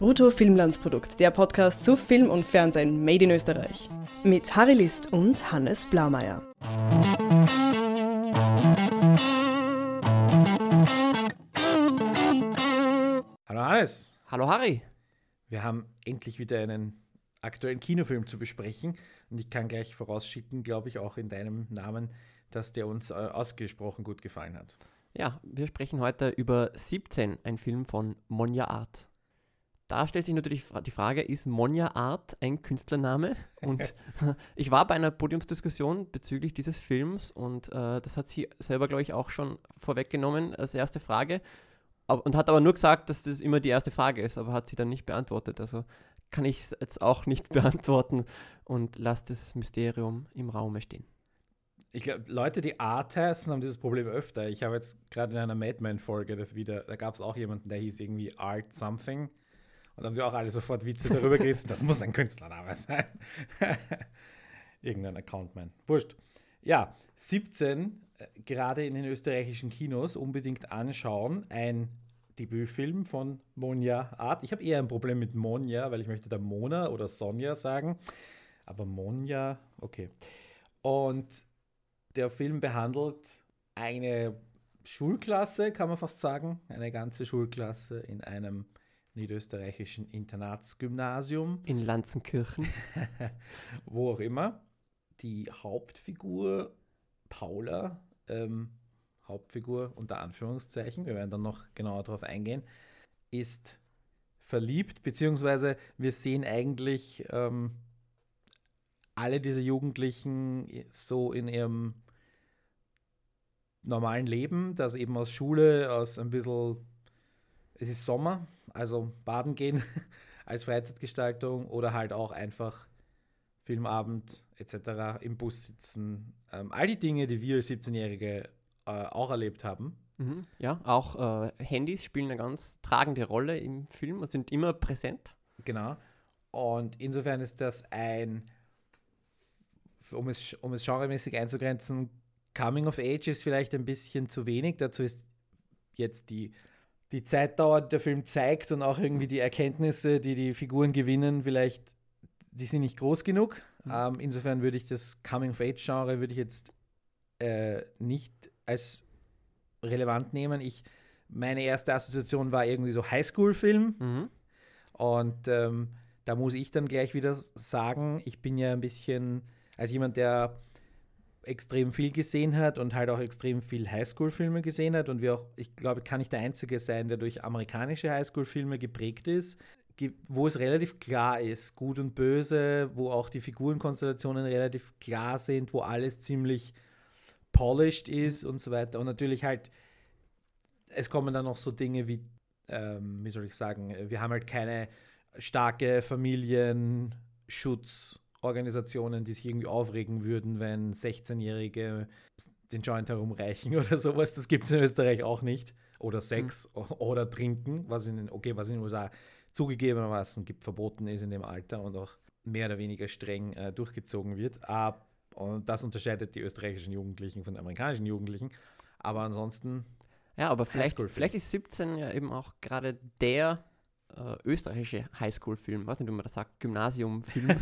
Brutto Filmlandsprodukt, der Podcast zu Film und Fernsehen made in Österreich. Mit Harry List und Hannes Blaumeier. Hallo Hannes. Hallo Harry. Wir haben endlich wieder einen aktuellen Kinofilm zu besprechen und ich kann gleich vorausschicken, glaube ich, auch in deinem Namen, dass der uns äh, ausgesprochen gut gefallen hat. Ja, wir sprechen heute über 17, ein Film von Monja Art. Da stellt sich natürlich die Frage, ist Monja Art ein Künstlername? Und ich war bei einer Podiumsdiskussion bezüglich dieses Films und äh, das hat sie selber, glaube ich, auch schon vorweggenommen als erste Frage und hat aber nur gesagt, dass das immer die erste Frage ist, aber hat sie dann nicht beantwortet. Also kann ich es jetzt auch nicht beantworten und lasse das Mysterium im Raum stehen. Ich glaube, Leute, die Art heißen, haben dieses Problem öfter. Ich habe jetzt gerade in einer Madman-Folge das wieder, da gab es auch jemanden, der hieß irgendwie Art Something. Und haben sie auch alle sofort Witze darüber gerissen, das muss ein Künstlername sein. Irgendein Accountman. Wurscht. Ja, 17, äh, gerade in den österreichischen Kinos, unbedingt anschauen. Ein Debütfilm von Monja Art. Ich habe eher ein Problem mit Monja, weil ich möchte da Mona oder Sonja sagen. Aber Monja, okay. Und der Film behandelt eine Schulklasse, kann man fast sagen, eine ganze Schulklasse in einem niederösterreichischen Internatsgymnasium. In Lanzenkirchen. Wo auch immer. Die Hauptfigur, Paula, ähm, Hauptfigur unter Anführungszeichen, wir werden dann noch genauer darauf eingehen, ist verliebt, beziehungsweise wir sehen eigentlich ähm, alle diese Jugendlichen so in ihrem normalen Leben, das eben aus Schule, aus ein bisschen, es ist Sommer, also baden gehen als Freizeitgestaltung oder halt auch einfach Filmabend etc. im Bus sitzen. Ähm, all die Dinge, die wir als 17-Jährige äh, auch erlebt haben. Mhm, ja, auch äh, Handys spielen eine ganz tragende Rolle im Film und sind immer präsent. Genau. Und insofern ist das ein, um es, um es genremäßig einzugrenzen, Coming of Age ist vielleicht ein bisschen zu wenig. Dazu ist jetzt die, die Zeitdauer, die der Film zeigt und auch irgendwie die Erkenntnisse, die die Figuren gewinnen, vielleicht, die sind nicht groß genug. Mhm. Ähm, insofern würde ich das Coming of Age Genre würde ich jetzt äh, nicht als relevant nehmen. Ich, meine erste Assoziation war irgendwie so Highschool-Film. Mhm. Und ähm, da muss ich dann gleich wieder sagen, ich bin ja ein bisschen, als jemand, der extrem viel gesehen hat und halt auch extrem viel Highschool-Filme gesehen hat und wie auch, ich glaube, kann ich der Einzige sein, der durch amerikanische Highschool-Filme geprägt ist, wo es relativ klar ist, gut und böse, wo auch die Figurenkonstellationen relativ klar sind, wo alles ziemlich polished ist und so weiter. Und natürlich halt, es kommen dann noch so Dinge wie, ähm, wie soll ich sagen, wir haben halt keine starke Familienschutzorganisationen, die sich irgendwie aufregen würden, wenn 16-Jährige den Joint herumreichen oder sowas. Das gibt es in Österreich auch nicht. Oder Sex mhm. oder Trinken, was in, okay, was in den USA zugegebenermaßen gibt, verboten ist in dem Alter und auch mehr oder weniger streng äh, durchgezogen wird. Aber und das unterscheidet die österreichischen Jugendlichen von den amerikanischen Jugendlichen. Aber ansonsten. Ja, aber vielleicht, vielleicht ist 17 ja eben auch gerade der äh, österreichische Highschool-Film, was nicht, wie man das sagt, Gymnasium-Film.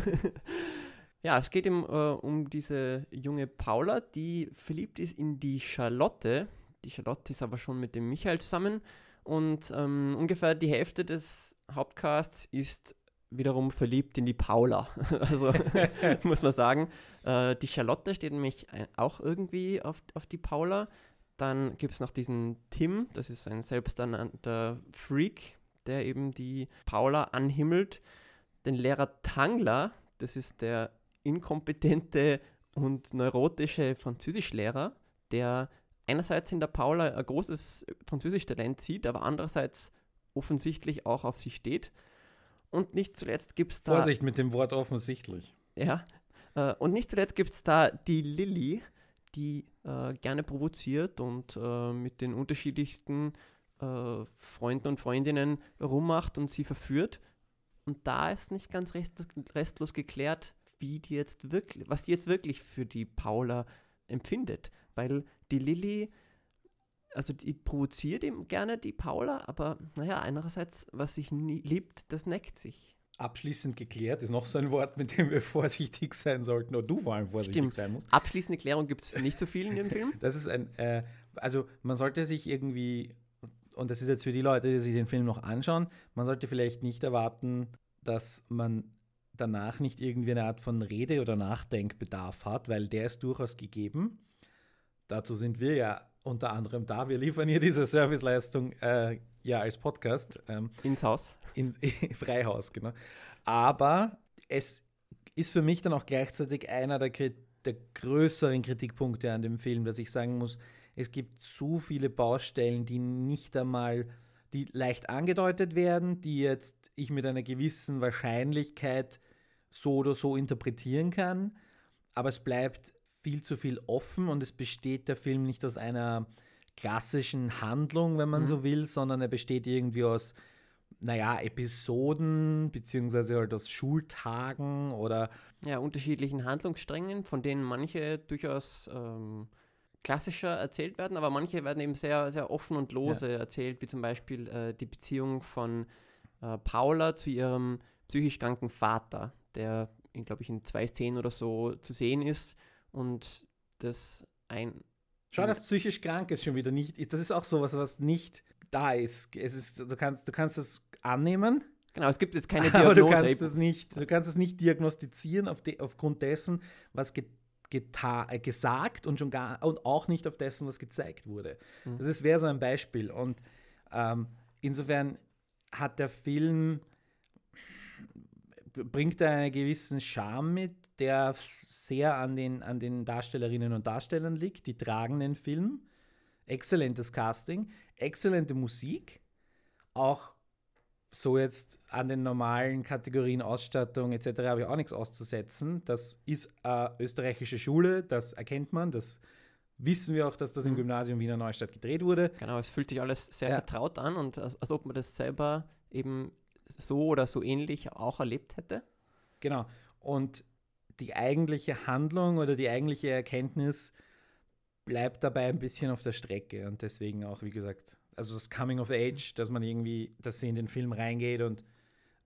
ja, es geht eben äh, um diese junge Paula, die verliebt ist in die Charlotte. Die Charlotte ist aber schon mit dem Michael zusammen. Und ähm, ungefähr die Hälfte des Hauptcasts ist wiederum verliebt in die Paula. also muss man sagen. Äh, die Charlotte steht nämlich auch irgendwie auf, auf die Paula. Dann gibt es noch diesen Tim, das ist ein selbsternannter Freak, der eben die Paula anhimmelt. Den Lehrer Tangler, das ist der inkompetente und neurotische Französischlehrer, der einerseits in der Paula ein großes Französisch-Talent sieht, aber andererseits offensichtlich auch auf sie steht. Und nicht zuletzt gibt es da. Vorsicht mit dem Wort offensichtlich. Ja. Äh, und nicht zuletzt gibt es da die Lilly, die äh, gerne provoziert und äh, mit den unterschiedlichsten äh, Freunden und Freundinnen rummacht und sie verführt. Und da ist nicht ganz rest, restlos geklärt, wie die jetzt wirklich, was die jetzt wirklich für die Paula empfindet. Weil die Lilly also die provoziert ihm gerne, die Paula, aber naja, einerseits, was sich nie liebt, das neckt sich. Abschließend geklärt ist noch so ein Wort, mit dem wir vorsichtig sein sollten, oder du vor allem vorsichtig Stimmt. sein musst. Abschließende Klärung gibt es nicht so viel in dem Film. Das ist ein, äh, also man sollte sich irgendwie, und das ist jetzt für die Leute, die sich den Film noch anschauen, man sollte vielleicht nicht erwarten, dass man danach nicht irgendwie eine Art von Rede- oder Nachdenkbedarf hat, weil der ist durchaus gegeben. Dazu sind wir ja unter anderem da. Wir liefern hier diese Serviceleistung äh, ja als Podcast. Ähm, Ins Haus. ins Freihaus, genau. Aber es ist für mich dann auch gleichzeitig einer der, der größeren Kritikpunkte an dem Film, dass ich sagen muss, es gibt zu viele Baustellen, die nicht einmal, die leicht angedeutet werden, die jetzt ich mit einer gewissen Wahrscheinlichkeit so oder so interpretieren kann, aber es bleibt viel zu viel offen und es besteht der Film nicht aus einer klassischen Handlung, wenn man Mhm. so will, sondern er besteht irgendwie aus, naja, Episoden, beziehungsweise halt aus Schultagen oder Ja, unterschiedlichen Handlungssträngen, von denen manche durchaus ähm, klassischer erzählt werden, aber manche werden eben sehr, sehr offen und lose erzählt, wie zum Beispiel äh, die Beziehung von äh, Paula zu ihrem psychisch kranken Vater, der, glaube ich, in zwei Szenen oder so zu sehen ist und das ein Schau, das psychisch krank ist schon wieder nicht. Das ist auch sowas, was nicht da ist. Es ist du kannst, du kannst es annehmen, Genau, es gibt jetzt keine aber du Diagnose. kannst es nicht, du kannst es nicht diagnostizieren auf de, aufgrund dessen, was gesagt und schon gar und auch nicht auf dessen, was gezeigt wurde. Mhm. Das ist wäre so ein Beispiel. Und ähm, insofern hat der Film bringt er einen gewissen Charme mit, der sehr an den, an den Darstellerinnen und Darstellern liegt. Die tragen den Film. Exzellentes Casting, exzellente Musik. Auch so jetzt an den normalen Kategorien Ausstattung etc. habe ich auch nichts auszusetzen. Das ist eine österreichische Schule, das erkennt man, das wissen wir auch, dass das im Mhm. Gymnasium Wiener Neustadt gedreht wurde. Genau, es fühlt sich alles sehr Ja. vertraut an und als, als ob man das selber eben so oder so ähnlich auch erlebt hätte. Genau. Und die eigentliche Handlung oder die eigentliche Erkenntnis bleibt dabei ein bisschen auf der Strecke. Und deswegen auch, wie gesagt, also das Coming of Age, dass man irgendwie, dass sie in den Film reingeht und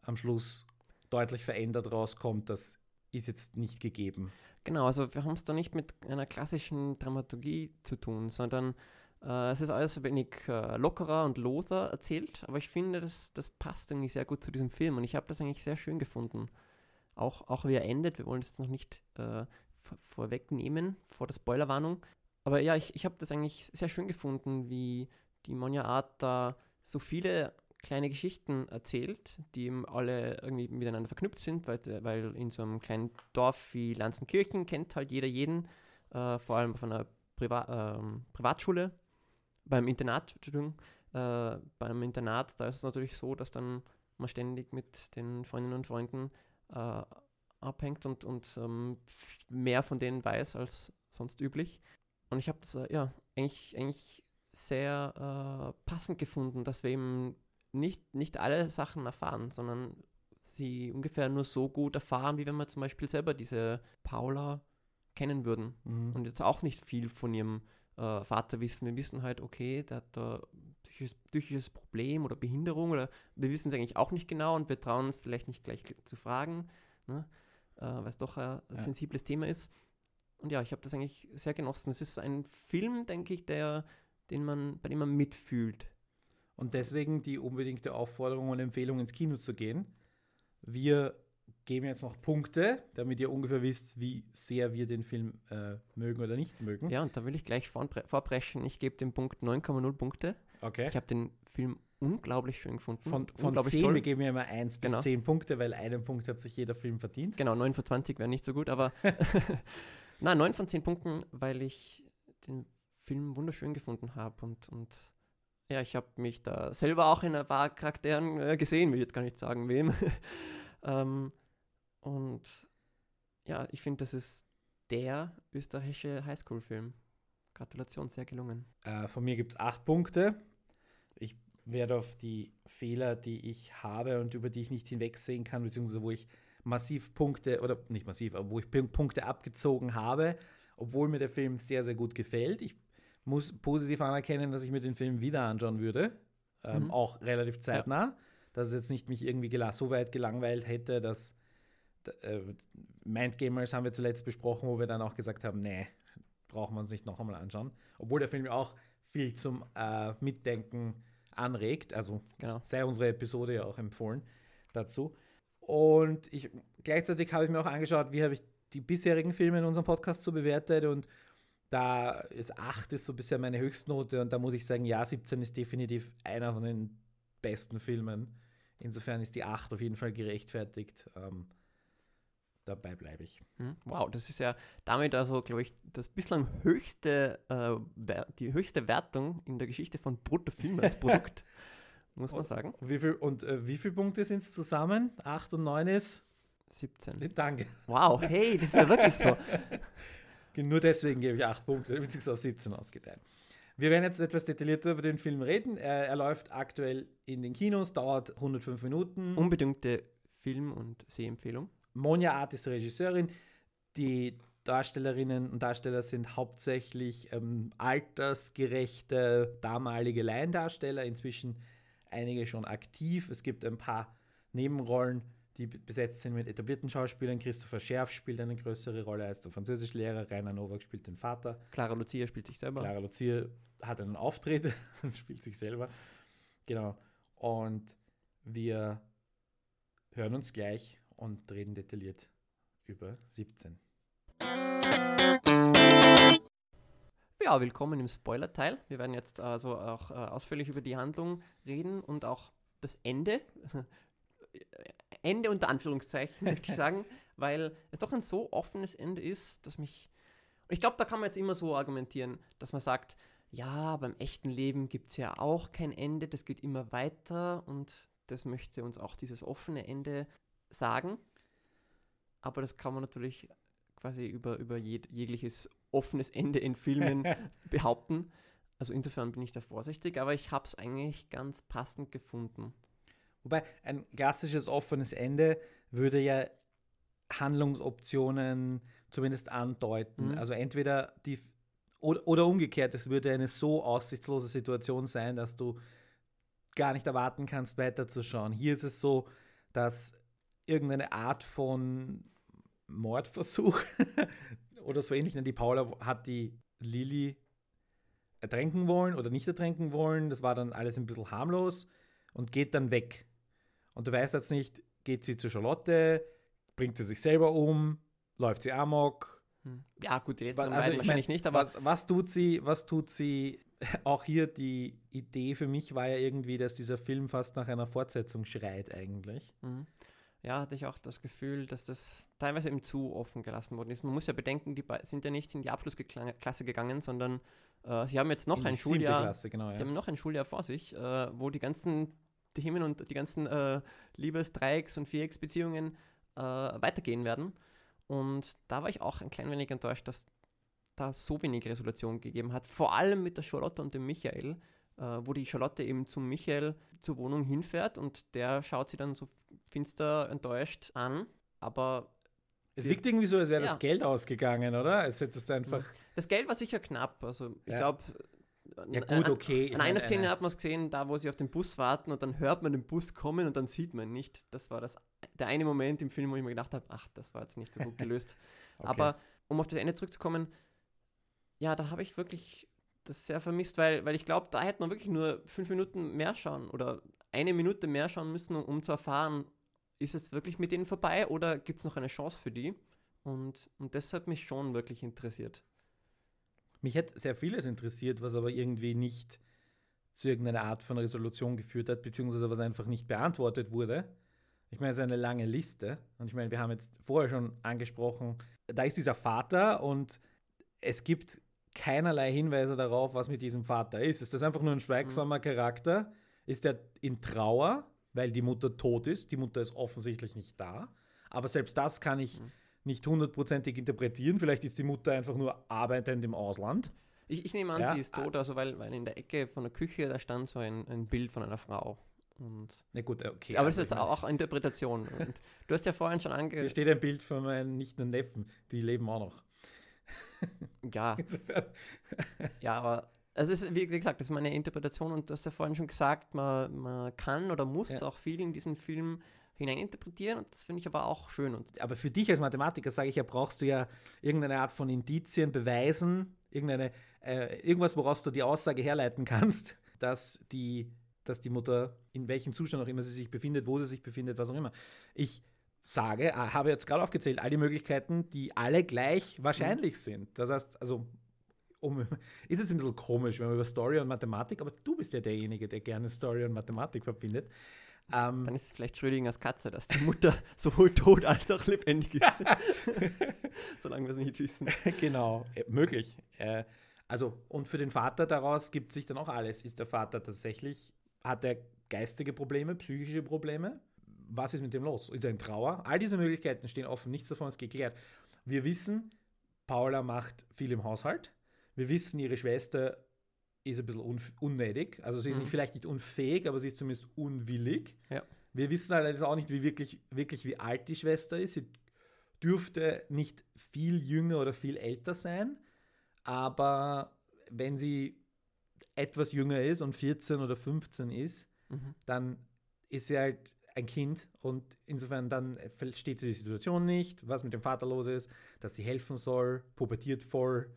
am Schluss deutlich verändert rauskommt, das ist jetzt nicht gegeben. Genau, also wir haben es da nicht mit einer klassischen Dramaturgie zu tun, sondern äh, es ist alles ein wenig äh, lockerer und loser erzählt, aber ich finde, das, das passt irgendwie sehr gut zu diesem Film und ich habe das eigentlich sehr schön gefunden. Auch, auch wie er endet, wir wollen es jetzt noch nicht äh, vor, vorwegnehmen, vor der Spoilerwarnung. Aber ja, ich, ich habe das eigentlich sehr schön gefunden, wie die Monja Art da so viele kleine Geschichten erzählt, die eben alle irgendwie miteinander verknüpft sind, weil, weil in so einem kleinen Dorf wie Lanzenkirchen kennt halt jeder jeden, äh, vor allem auf einer Priva ähm, Privatschule. Beim Internat, Entschuldigung, äh, beim Internat, da ist es natürlich so, dass dann man ständig mit den Freundinnen und Freunden äh, abhängt und, und ähm, mehr von denen weiß als sonst üblich. Und ich habe das äh, ja eigentlich, eigentlich sehr äh, passend gefunden, dass wir eben nicht, nicht alle Sachen erfahren, sondern sie ungefähr nur so gut erfahren, wie wenn wir zum Beispiel selber diese Paula kennen würden. Mhm. Und jetzt auch nicht viel von ihrem äh, Vater wissen. Wir wissen halt, okay, der hat da psychisches, psychisches Problem oder Behinderung oder wir wissen es eigentlich auch nicht genau und wir trauen uns vielleicht nicht gleich zu fragen, ne? äh, weil es doch ein Ja. sensibles Thema ist. Und ja, ich habe das eigentlich sehr genossen. Es ist ein Film, denke ich, der, den man, bei dem man mitfühlt. Und deswegen die unbedingte Aufforderung und Empfehlung, ins Kino zu gehen. Wir geben jetzt noch Punkte, damit ihr ungefähr wisst, wie sehr wir den Film äh, mögen oder nicht mögen. Ja, und da will ich gleich vorpreschen. Ich gebe dem Punkt 9,0 Punkte. Okay. Ich habe den Film unglaublich schön gefunden. Von, von unglaublich 10, toll. wir geben ja immer 1 bis Genau. 10 Punkte, weil einen Punkt hat sich jeder Film verdient. Genau, 9 von 20 wäre nicht so gut, aber na 9 von 10 Punkten, weil ich den Film wunderschön gefunden habe und, und ja, ich habe mich da selber auch in ein paar Charakteren äh, gesehen, will jetzt gar nicht sagen, wem. ähm, und ja, ich finde, das ist der österreichische Highschool-Film. Gratulation, sehr gelungen. Äh, von mir gibt es 8 Punkte. Ich werde auf die Fehler, die ich habe und über die ich nicht hinwegsehen kann, beziehungsweise wo ich massiv Punkte, oder nicht massiv, aber wo ich Pun- Punkte abgezogen habe, obwohl mir der Film sehr, sehr gut gefällt. Ich muss positiv anerkennen, dass ich mir den Film wieder anschauen würde. Ähm, Mhm. Auch relativ zeitnah. Dass es jetzt nicht mich irgendwie so weit gelangweilt hätte, dass äh, Mindgamers haben wir zuletzt besprochen, wo wir dann auch gesagt haben, nee, brauchen wir uns nicht noch einmal anschauen. Obwohl der Film auch viel zum äh, Mitdenken anregt. Also Genau. sei unsere Episode ja auch empfohlen dazu. Und ich, gleichzeitig habe ich mir auch angeschaut, wie habe ich die bisherigen Filme in unserem Podcast so bewertet und da ist 8 ist so bisher meine Höchstnote und da muss ich sagen, ja, 17 ist definitiv einer von den besten Filmen. Insofern ist die 8 auf jeden Fall gerechtfertigt. Ähm, dabei bleibe ich. Hm, Wow, das ist ja damit also, glaube ich, das bislang höchste, äh, die höchste Wertung in der Geschichte von Bruttofilmen als Produkt, muss man sagen. Und wie viel, und äh, wie viele Punkte sind es zusammen? 8 und 9 ist? 17. Danke. Wow, hey, das ist ja wirklich so. Nur deswegen gebe ich 8 Punkte, damit sich auf 17 ausgeteilt. Wir werden jetzt etwas detaillierter über den Film reden. Er, er läuft aktuell in den Kinos, dauert 105 Minuten. Unbedingte Film- und Sehempfehlung. Monja Art ist Regisseurin. Die Darstellerinnen und Darsteller sind hauptsächlich ähm, altersgerechte damalige Laiendarsteller, inzwischen einige schon aktiv. Es gibt ein paar Nebenrollen, die be- besetzt sind mit etablierten Schauspielern. Christopher Scherf spielt eine größere Rolle als der Französischlehrer, Rainer Nowak spielt den Vater. Clara Lucia spielt sich selber. Clara Lucia hat einen Auftritt und spielt sich selber. Genau. Und wir hören uns gleich und reden detailliert über 17. Ja, willkommen im Spoiler-Teil. Wir werden jetzt also auch äh, ausführlich über die Handlung reden und auch das Ende. Ende unter Anführungszeichen, möchte ich sagen, weil es doch ein so offenes Ende ist, dass mich. Und ich glaube, da kann man jetzt immer so argumentieren, dass man sagt, ja, beim echten Leben gibt es ja auch kein Ende, das geht immer weiter und das möchte uns auch dieses offene Ende sagen. Aber das kann man natürlich quasi über, über jeg jegliches offenes Ende in Filmen behaupten. Also insofern bin ich da vorsichtig, aber ich habe es eigentlich ganz passend gefunden. Wobei ein klassisches offenes Ende würde ja Handlungsoptionen zumindest andeuten. Mhm. Also entweder die oder, oder umgekehrt, es würde eine so aussichtslose Situation sein, dass du gar nicht erwarten kannst, weiterzuschauen. Hier ist es so, dass irgendeine Art von Mordversuch oder so ähnlich, ne, die Paula hat die Lilly ertränken wollen oder nicht ertränken wollen. Das war dann alles ein bisschen harmlos und geht dann weg. Und du weißt jetzt nicht, geht sie zu Charlotte, bringt sie sich selber um, läuft sie amok. Hm. Ja, gut, die letzten Also, ich wahrscheinlich mein, nicht, aber was, was tut sie, was tut sie? Auch hier die Idee für mich war ja irgendwie, dass dieser Film fast nach einer Fortsetzung schreit eigentlich. Mhm. Ja, hatte ich auch das Gefühl, dass das teilweise eben zu offen gelassen worden ist. Man muss ja bedenken, die sind ja nicht in die Abschlussklasse gegangen, sondern äh, sie haben jetzt noch In ein Schuljahr, Klasse, genau, sie ja. haben noch ein Schuljahr vor sich, äh, wo die ganzen Themen und die ganzen äh, Liebesdreiecks- und Vierecksbeziehungen äh, weitergehen werden. Und da war ich auch ein klein wenig enttäuscht, dass da so wenig Resolution gegeben hat. Vor allem mit der Charlotte und dem Michael, äh, wo die Charlotte eben zum Michael zur Wohnung hinfährt und der schaut sie dann so finster enttäuscht an. Aber Es wir- wirkt irgendwie so, als wäre Ja. das Geld ausgegangen, oder? Als hättest du einfach. das Geld war sicher knapp. Also ich Ja. glaube, Ja, gut, okay. An meine, einer Szene eine- hat man es gesehen, da wo sie auf den Bus warten und dann hört man den Bus kommen und dann sieht man nicht. Das war das, der eine Moment im Film, wo ich mir gedacht habe, ach, das war jetzt nicht so gut gelöst. Okay. Aber um auf das Ende zurückzukommen, ja, da habe ich wirklich das sehr vermisst, weil, weil ich glaube, da hätte man wirklich nur fünf Minuten mehr schauen oder eine Minute mehr schauen müssen, um, um zu erfahren, ist es wirklich mit denen vorbei oder gibt es noch eine Chance für die? Und, und das hat mich schon wirklich interessiert. Mich hätte sehr vieles interessiert, was aber irgendwie nicht zu irgendeiner Art von Resolution geführt hat, beziehungsweise was einfach nicht beantwortet wurde. Ich meine, es ist eine lange Liste. Und ich meine, wir haben jetzt vorher schon angesprochen, da ist dieser Vater und es gibt keinerlei Hinweise darauf, was mit diesem Vater ist. Ist das einfach nur ein schweigsamer Charakter? Ist er in Trauer, weil die Mutter tot ist? Die Mutter ist offensichtlich nicht da. Aber selbst das kann ich nicht hundertprozentig interpretieren. Vielleicht ist die Mutter einfach nur arbeitend im Ausland. Ich, ich nehme an, Ja, sie ist tot, also weil, weil in der Ecke von der Küche, da stand so ein, ein Bild von einer Frau. Und, Na gut, okay. aber also das ist jetzt auch Interpretation. Und du hast ja vorhin schon ange... Hier steht ein Bild von meinen nicht nur Neffen, die leben auch noch. Ja. ja, aber also es ist, wie gesagt, das ist meine Interpretation und du hast ja vorhin schon gesagt, man, man kann oder muss ja. auch viel in diesen Film hineininterpretieren und das finde ich aber auch schön. Und aber für dich als Mathematiker, sage ich ja, brauchst du ja irgendeine Art von Indizien, Beweisen, irgendeine, äh, irgendwas, woraus du die Aussage herleiten kannst, dass die, dass die Mutter, in welchem Zustand auch immer sie sich befindet, wo sie sich befindet, was auch immer. Ich sage, äh, habe jetzt gerade aufgezählt, all die Möglichkeiten, die alle gleich wahrscheinlich mhm. sind. Das heißt, also um, ist es ein bisschen komisch, wenn man über Story und Mathematik, aber du bist ja derjenige, der gerne Story und Mathematik verbindet. Ähm, Dann ist es vielleicht Schrödingers Katze, dass die Mutter sowohl tot als auch lebendig ist. Solange wir es nicht wissen. genau, äh, möglich. Äh, also, und für den Vater daraus gibt sich dann auch alles. Ist der Vater tatsächlich, hat er geistige Probleme, psychische Probleme? Was ist mit dem los? Ist er in Trauer? All diese Möglichkeiten stehen offen, nichts davon ist geklärt. Wir wissen, Paula macht viel im Haushalt. Wir wissen, ihre Schwester ist ein bisschen un unnötig. Also sie ist mhm. nicht, vielleicht nicht unfähig, aber sie ist zumindest unwillig. Ja. Wir wissen allerdings auch nicht, wie wirklich, wirklich wie alt die Schwester ist. Sie dürfte nicht viel jünger oder viel älter sein, aber wenn sie etwas jünger ist und 14 oder 15 ist, mhm. dann ist sie halt ein Kind und insofern dann versteht sie die Situation nicht, was mit dem Vater los ist, dass sie helfen soll, pubertiert voll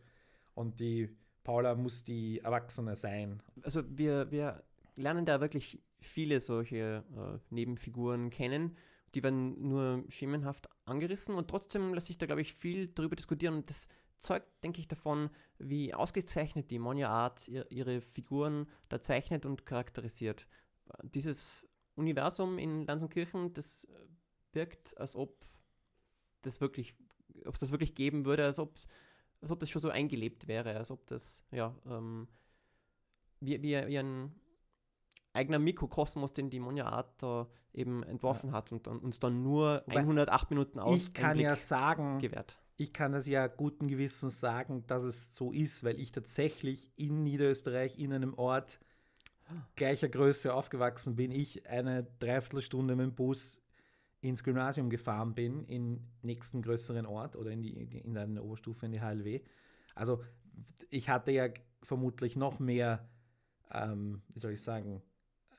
und die Paula muss die Erwachsene sein. Also wir, wir lernen da wirklich viele solche äh, Nebenfiguren kennen. Die werden nur schemenhaft angerissen und trotzdem lässt sich da, glaube ich, viel darüber diskutieren. Und das zeugt, denke ich, davon, wie ausgezeichnet die Monja Art ihr, ihre Figuren da zeichnet und charakterisiert. Dieses Universum in Lanzenkirchen, das wirkt, als ob das wirklich, ob es das wirklich geben würde, als ob als ob das schon so eingelebt wäre, als ob das, ja, ähm, wie, wie, wie ein eigener Mikrokosmos, den die Monja Art da eben entworfen ja. hat und dann, uns dann nur Wobei 108 Minuten aus Ich kann ja sagen, gewährt. ich kann das ja guten Gewissens sagen, dass es so ist, weil ich tatsächlich in Niederösterreich in einem Ort gleicher Größe aufgewachsen bin. Ich eine Dreiviertelstunde mit dem Bus ins Gymnasium gefahren bin, in nächsten größeren Ort oder in, die, in eine Oberstufe in die HLW. Also ich hatte ja vermutlich noch mehr, ähm, wie soll ich sagen,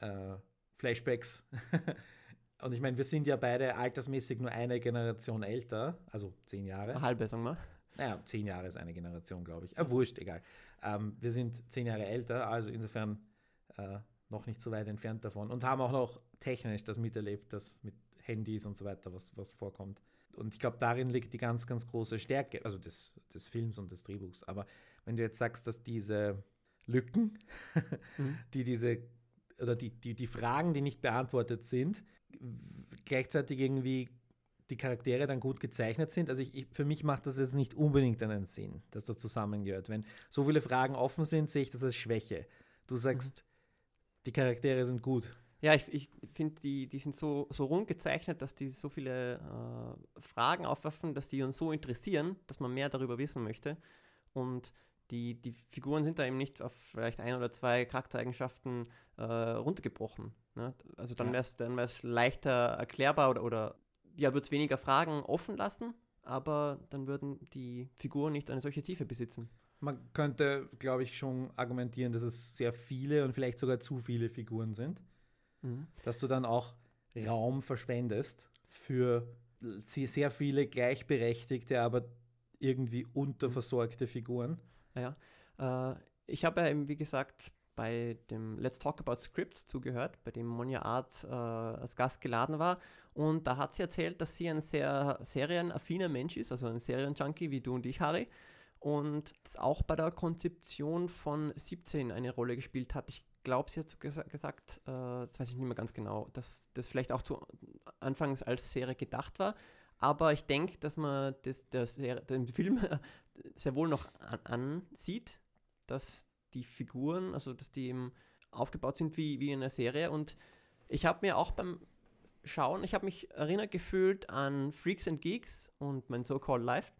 äh, Flashbacks. Und ich meine, wir sind ja beide altersmäßig nur eine Generation älter, also zehn Jahre. Eine halbe, sagen wir. Naja, zehn Jahre ist eine Generation, glaube ich. Äh, wurscht, egal. Ähm, wir sind zehn Jahre älter, also insofern äh, noch nicht so weit entfernt davon und haben auch noch technisch das miterlebt, das mit Handys und so weiter, was, was vorkommt. Und ich glaube, darin liegt die ganz, ganz große Stärke, also des, des Films und des Drehbuchs. Aber wenn du jetzt sagst, dass diese Lücken, mhm. die diese, oder die, die, die Fragen, die nicht beantwortet sind, gleichzeitig irgendwie die Charaktere dann gut gezeichnet sind. Also ich, ich, für mich macht das jetzt nicht unbedingt einen Sinn, dass das zusammengehört. Wenn so viele Fragen offen sind, sehe ich das als Schwäche. Du sagst, mhm. die Charaktere sind gut. Ja, ich, ich finde, die, die sind so, so rund gezeichnet, dass die so viele äh, Fragen aufwerfen, dass die uns so interessieren, dass man mehr darüber wissen möchte. Und die, die Figuren sind da eben nicht auf vielleicht ein oder zwei Charaktereigenschaften äh, runtergebrochen. Ne? Also dann wäre es dann leichter erklärbar oder, oder ja, würde es weniger Fragen offen lassen, aber dann würden die Figuren nicht eine solche Tiefe besitzen. Man könnte, glaube ich, schon argumentieren, dass es sehr viele und vielleicht sogar zu viele Figuren sind mhm. dass du dann auch Raum verschwendest für sehr viele gleichberechtigte, aber irgendwie unterversorgte Figuren. Ja, äh, ich habe ja eben, wie gesagt, bei dem Let's Talk About Scripts zugehört, bei dem Monja Art äh, als Gast geladen war. Und da hat sie erzählt, dass sie ein sehr serienaffiner Mensch ist, also ein Serienjunkie wie du und ich, Harry. Und das auch bei der Konzeption von 17 eine Rolle gespielt hat. Ich glaube, sie hat ges gesagt, äh, das weiß ich nicht mehr ganz genau, dass das vielleicht auch zu Anfangs als Serie gedacht war. Aber ich denke, dass man das, das, den Film sehr wohl noch an, ansieht, dass die Figuren, also dass die eben aufgebaut sind wie, wie in einer Serie. Und ich habe mir auch beim Schauen, ich habe mich erinnert gefühlt an Freaks and Geeks und mein So-Called Life.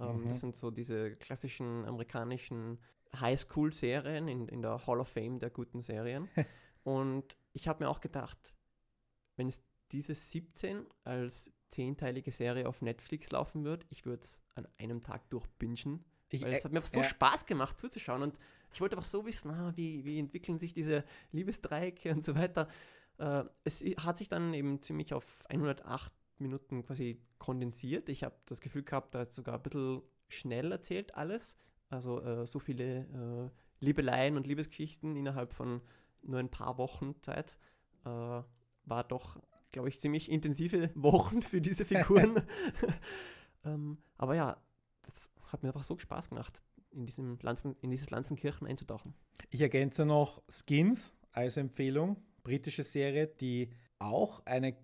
Ähm, mhm. Das sind so diese klassischen amerikanischen Highschool-Serien in, in der Hall of Fame der guten Serien. und ich habe mir auch gedacht, wenn es diese 17 als zehnteilige Serie auf Netflix laufen wird, ich würde es an einem Tag durchbingen. Ich, Weil es hat mir einfach so ja. Spaß gemacht zuzuschauen und ich wollte einfach so wissen, ah, wie, wie entwickeln sich diese Liebesdreiecke und so weiter. Äh, es hat sich dann eben ziemlich auf 108 Minuten quasi kondensiert. Ich habe das Gefühl gehabt, da ist sogar ein bisschen schnell erzählt alles. Also äh, so viele äh, Liebeleien und Liebesgeschichten innerhalb von nur ein paar Wochen Zeit. Äh, war doch, glaube ich, ziemlich intensive Wochen für diese Figuren. ähm, aber ja, das hat mir einfach so Spaß gemacht, in, diesem Lanzen, in dieses Lanzenkirchen einzutauchen. Ich ergänze noch Skins als Empfehlung, britische Serie, die auch eine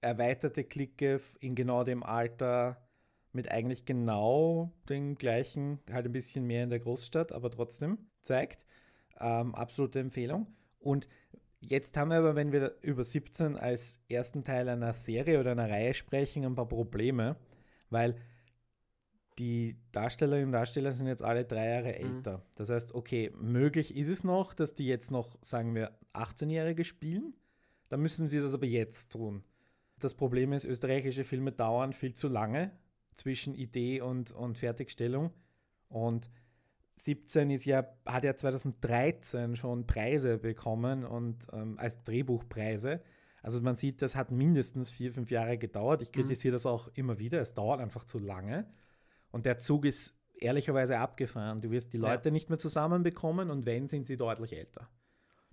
erweiterte Clique in genau dem Alter mit eigentlich genau den gleichen, halt ein bisschen mehr in der Großstadt, aber trotzdem zeigt. Ähm, absolute Empfehlung. Und jetzt haben wir aber, wenn wir über 17 als ersten Teil einer Serie oder einer Reihe sprechen, ein paar Probleme, weil die Darstellerinnen und Darsteller sind jetzt alle drei Jahre Mhm. älter. Das heißt, okay, möglich ist es noch, dass die jetzt noch, sagen wir, 18-Jährige spielen. Dann müssen sie das aber jetzt tun. Das Problem ist, österreichische Filme dauern viel zu lange zwischen Idee und, und Fertigstellung. Und 17 ist ja, hat ja 2013 schon Preise bekommen und ähm, als Drehbuchpreise. Also man sieht, das hat mindestens vier, fünf Jahre gedauert. Ich kritisiere das auch immer wieder. Es dauert einfach zu lange. Und der Zug ist ehrlicherweise abgefahren. Du wirst die Ja. Leute nicht mehr zusammenbekommen und wenn, sind sie deutlich älter.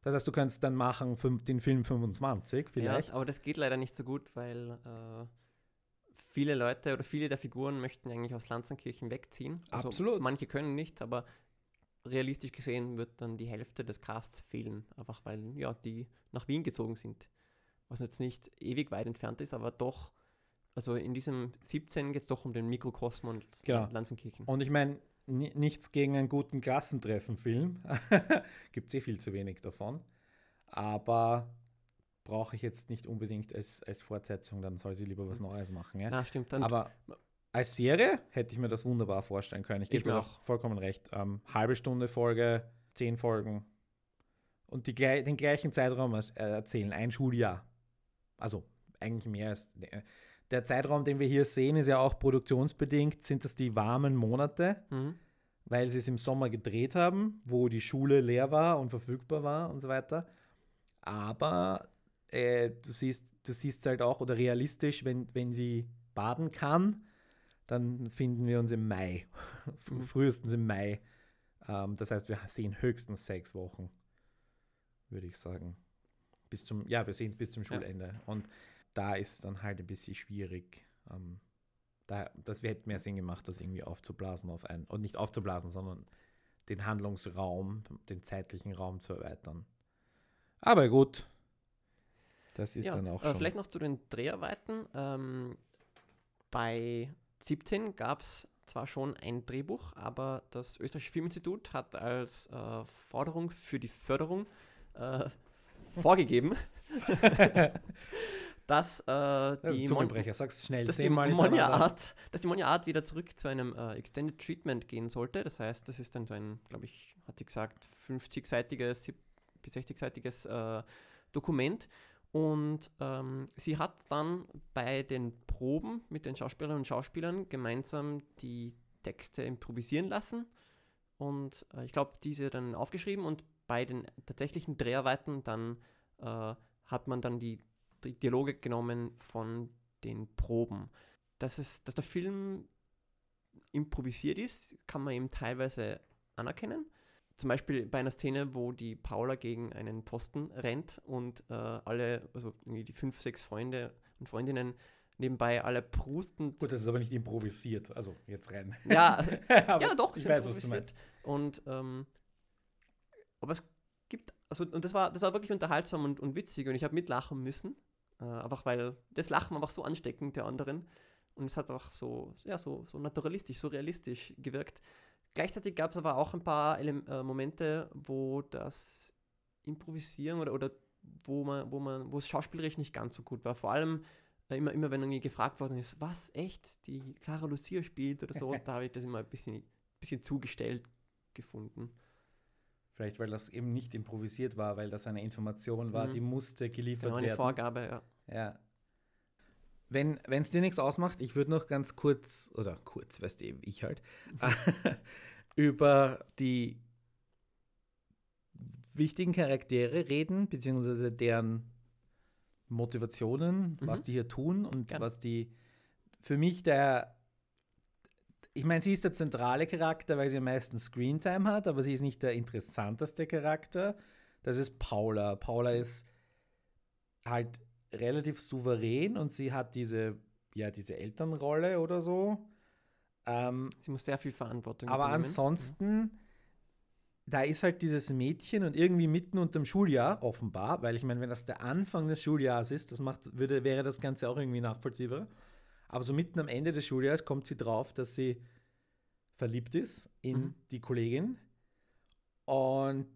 Das heißt, du kannst dann machen fünf, den Film 25 vielleicht. Ja, aber das geht leider nicht so gut, weil äh, viele Leute oder viele der Figuren möchten eigentlich aus Lanzenkirchen wegziehen. Also Absolut. Manche können nicht, aber realistisch gesehen wird dann die Hälfte des Casts fehlen, einfach weil ja, die nach Wien gezogen sind. Was jetzt nicht ewig weit entfernt ist, aber doch, also in diesem 17 geht es doch um den Mikrokosmos Genau. Lanzenkirchen. Und ich meine, ni- nichts gegen einen guten Klassentreffen-Film. Gibt es eh viel zu wenig davon. Aber brauche ich jetzt nicht unbedingt als, als Fortsetzung, dann soll sie lieber was Neues machen. Ja? Ah, stimmt. Dann Aber als Serie hätte ich mir das wunderbar vorstellen können. Ich gebe dir auch vollkommen recht. Ähm, halbe Stunde Folge, zehn Folgen und die, den gleichen Zeitraum äh, erzählen, ein Schuljahr. Also eigentlich mehr als. äh, Der Zeitraum, den wir hier sehen, ist ja auch produktionsbedingt, sind das die warmen Monate, Mhm. weil sie es im Sommer gedreht haben, wo die Schule leer war und verfügbar war und so weiter. Aber äh, du siehst, du siehst halt auch, oder realistisch, wenn, wenn sie baden kann, dann finden wir uns im Mai, Mhm. frühestens im Mai. Ähm, das heißt, wir sehen höchstens sechs Wochen, würde ich sagen. Bis zum, ja, wir sehen es bis zum Ja. Schulende. Und da ist es dann halt ein bisschen schwierig. Ähm, da, das hätte mehr Sinn gemacht, das irgendwie aufzublasen auf ein, und nicht aufzublasen, sondern den Handlungsraum, den zeitlichen Raum zu erweitern. Aber gut, das ist ja, dann auch äh, schon. Vielleicht noch zu den Dreharbeiten. Ähm, bei 17 gab es zwar schon ein Drehbuch, aber das Österreichische Filminstitut hat als äh, Forderung für die Förderung äh, vorgegeben, dass, äh, die Mon sag's schnell, dass, die hintereinander. Monja-Art, dass die Monja-Art wieder zurück zu einem äh, Extended Treatment gehen sollte. Das heißt, das ist dann so ein, glaube ich, hat sie gesagt, 50-seitiges sieb- bis 60-seitiges äh, Dokument. Und ähm, sie hat dann bei den Proben mit den Schauspielerinnen und Schauspielern gemeinsam die Texte improvisieren lassen. Und äh, ich glaube, diese dann aufgeschrieben und bei den tatsächlichen Dreharbeiten dann äh, hat man dann die, die Dialoge genommen von den Proben. Dass, es, dass der Film improvisiert ist, kann man eben teilweise anerkennen. Zum Beispiel bei einer Szene, wo die Paula gegen einen Pfosten rennt und äh, alle, also die fünf, sechs Freunde und Freundinnen nebenbei alle prusten. Gut, das ist aber nicht improvisiert, also jetzt rein. Ja, ja, doch, ich weiß, was du meinst. Und ähm, aber es gibt, also und das war, das war wirklich unterhaltsam und, und witzig und ich habe mitlachen müssen. Äh, einfach weil das Lachen war einfach so ansteckend der anderen. Und es hat auch so, ja, so, so naturalistisch, so realistisch gewirkt. Gleichzeitig gab es aber auch ein paar Ele äh, Momente, wo das Improvisieren oder, oder wo man, wo man, wo es schauspielerisch nicht ganz so gut war. Vor allem äh, immer, immer wenn irgendwie gefragt worden ist, was echt die Clara Lucia spielt oder so, da habe ich das immer ein bisschen, bisschen zugestellt gefunden. Vielleicht, weil das eben nicht improvisiert war, weil das eine Information war, Mhm. die musste geliefert Genau eine werden. Vorgabe, ja. Ja. Wenn es dir nichts ausmacht, ich würde noch ganz kurz, oder kurz, weißt du, ich halt, über die wichtigen Charaktere reden, beziehungsweise deren Motivationen, mhm. was die hier tun und Gerne. was die für mich der ich meine, sie ist der zentrale Charakter, weil sie am meisten Screentime hat, aber sie ist nicht der interessanteste Charakter. Das ist Paula. Paula ist halt relativ souverän und sie hat diese, ja, diese Elternrolle oder so. Ähm, sie muss sehr viel Verantwortung Aber übernehmen. ansonsten, ja. da ist halt dieses Mädchen und irgendwie mitten unter dem Schuljahr, offenbar, weil ich meine, wenn das der Anfang des Schuljahres ist, das macht, würde, wäre das Ganze auch irgendwie nachvollziehbar. Aber so mitten am Ende des Schuljahres kommt sie drauf, dass sie verliebt ist in mhm. die Kollegin und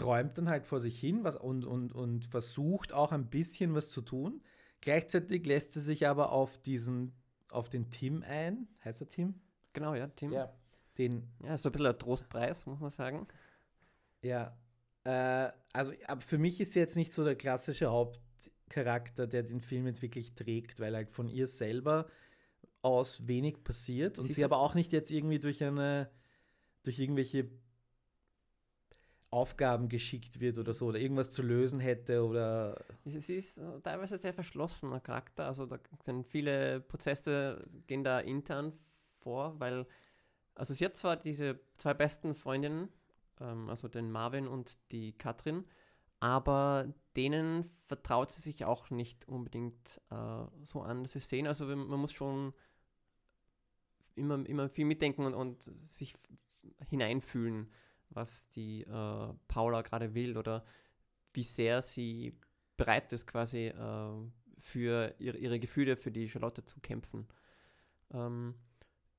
träumt dann halt vor sich hin was und, und, und versucht auch ein bisschen was zu tun. Gleichzeitig lässt sie sich aber auf diesen, auf den Tim ein. Heißt er Tim? Genau, ja, Tim. Ja, den, ja so ein bisschen ein Trostpreis, muss man sagen. Ja, äh, also aber für mich ist sie jetzt nicht so der klassische Haupt Charakter, der den Film jetzt wirklich trägt, weil halt von ihr selber aus wenig passiert und sie, sie aber auch nicht jetzt irgendwie durch eine, durch irgendwelche Aufgaben geschickt wird oder so oder irgendwas zu lösen hätte oder. Sie ist teilweise sehr verschlossener Charakter, also da sind viele Prozesse gehen da intern vor, weil also sie hat zwar diese zwei besten Freundinnen, ähm, also den Marvin und die Katrin, aber denen vertraut sie sich auch nicht unbedingt äh, so an, dass wir sehen. Also man muss schon immer, immer viel mitdenken und, und sich hineinfühlen, was die äh, Paula gerade will oder wie sehr sie bereit ist, quasi äh, für ihre, ihre Gefühle für die Charlotte zu kämpfen. Ähm,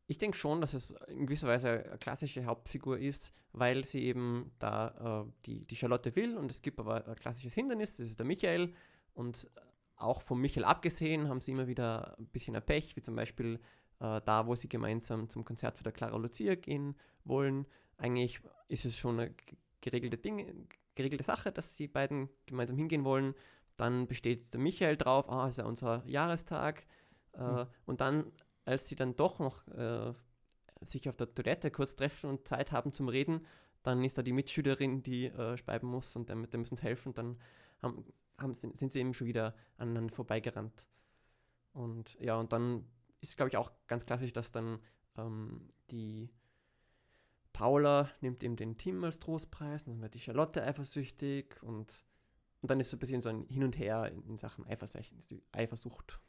ich denke schon, dass es in gewisser Weise eine klassische Hauptfigur ist, weil sie eben da äh, die, die Charlotte will und es gibt aber ein klassisches Hindernis, das ist der Michael. Und auch von Michael abgesehen haben sie immer wieder ein bisschen ein Pech, wie zum Beispiel äh, da, wo sie gemeinsam zum Konzert für der Clara Lucia gehen wollen. Eigentlich ist es schon eine geregelte, Ding, geregelte Sache, dass sie beiden gemeinsam hingehen wollen. Dann besteht der Michael drauf, ah, ist ja unser Jahrestag. Äh, mhm. Und dann als sie dann doch noch äh, sich auf der Toilette kurz treffen und Zeit haben zum Reden, dann ist da die Mitschülerin, die äh, schreiben muss und dem müssen sie helfen. Dann haben, haben, sind sie eben schon wieder aneinander vorbeigerannt. Und ja, und dann ist, glaube ich, auch ganz klassisch, dass dann ähm, die Paula nimmt eben den Tim als Trostpreis, dann wird die Charlotte eifersüchtig und, und dann ist es ein bisschen so ein Hin und Her in, in Sachen Eifersucht. Eifersucht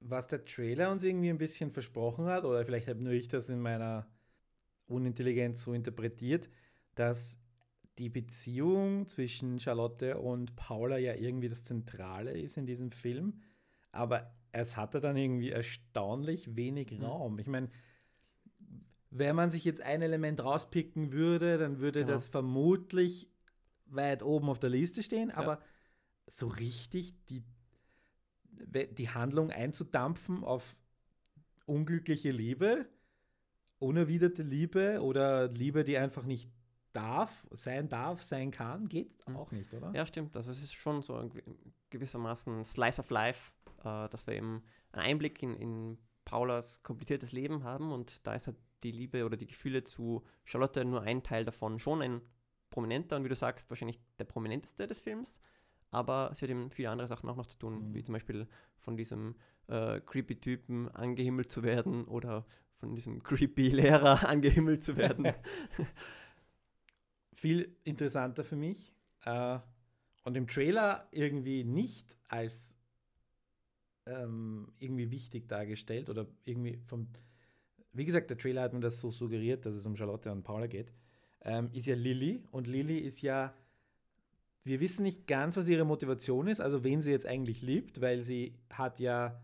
was der Trailer uns irgendwie ein bisschen versprochen hat, oder vielleicht habe nur ich das in meiner Unintelligenz so interpretiert, dass die Beziehung zwischen Charlotte und Paula ja irgendwie das Zentrale ist in diesem Film. Aber es hatte dann irgendwie erstaunlich wenig mhm. Raum. Ich meine, wenn man sich jetzt ein Element rauspicken würde, dann würde genau. das vermutlich weit oben auf der Liste stehen. Aber ja. so richtig die die Handlung einzudampfen auf unglückliche Liebe, unerwiderte Liebe oder Liebe, die einfach nicht darf, sein darf, sein kann, geht mhm. auch nicht, oder? Ja, stimmt. Also es ist schon so gewissermaßen Slice of Life, äh, dass wir eben einen Einblick in, in Paulas kompliziertes Leben haben und da ist halt die Liebe oder die Gefühle zu Charlotte nur ein Teil davon, schon ein prominenter und wie du sagst, wahrscheinlich der prominenteste des Films aber es hat eben viele andere Sachen auch noch zu tun, mhm. wie zum Beispiel von diesem äh, creepy Typen angehimmelt zu werden oder von diesem creepy Lehrer angehimmelt zu werden. Viel interessanter für mich äh, und im Trailer irgendwie nicht als ähm, irgendwie wichtig dargestellt oder irgendwie vom, wie gesagt, der Trailer hat mir das so suggeriert, dass es um Charlotte und Paula geht, ähm, ist ja Lilly und Lilly ist ja wir wissen nicht ganz, was ihre Motivation ist, also wen sie jetzt eigentlich liebt, weil sie hat ja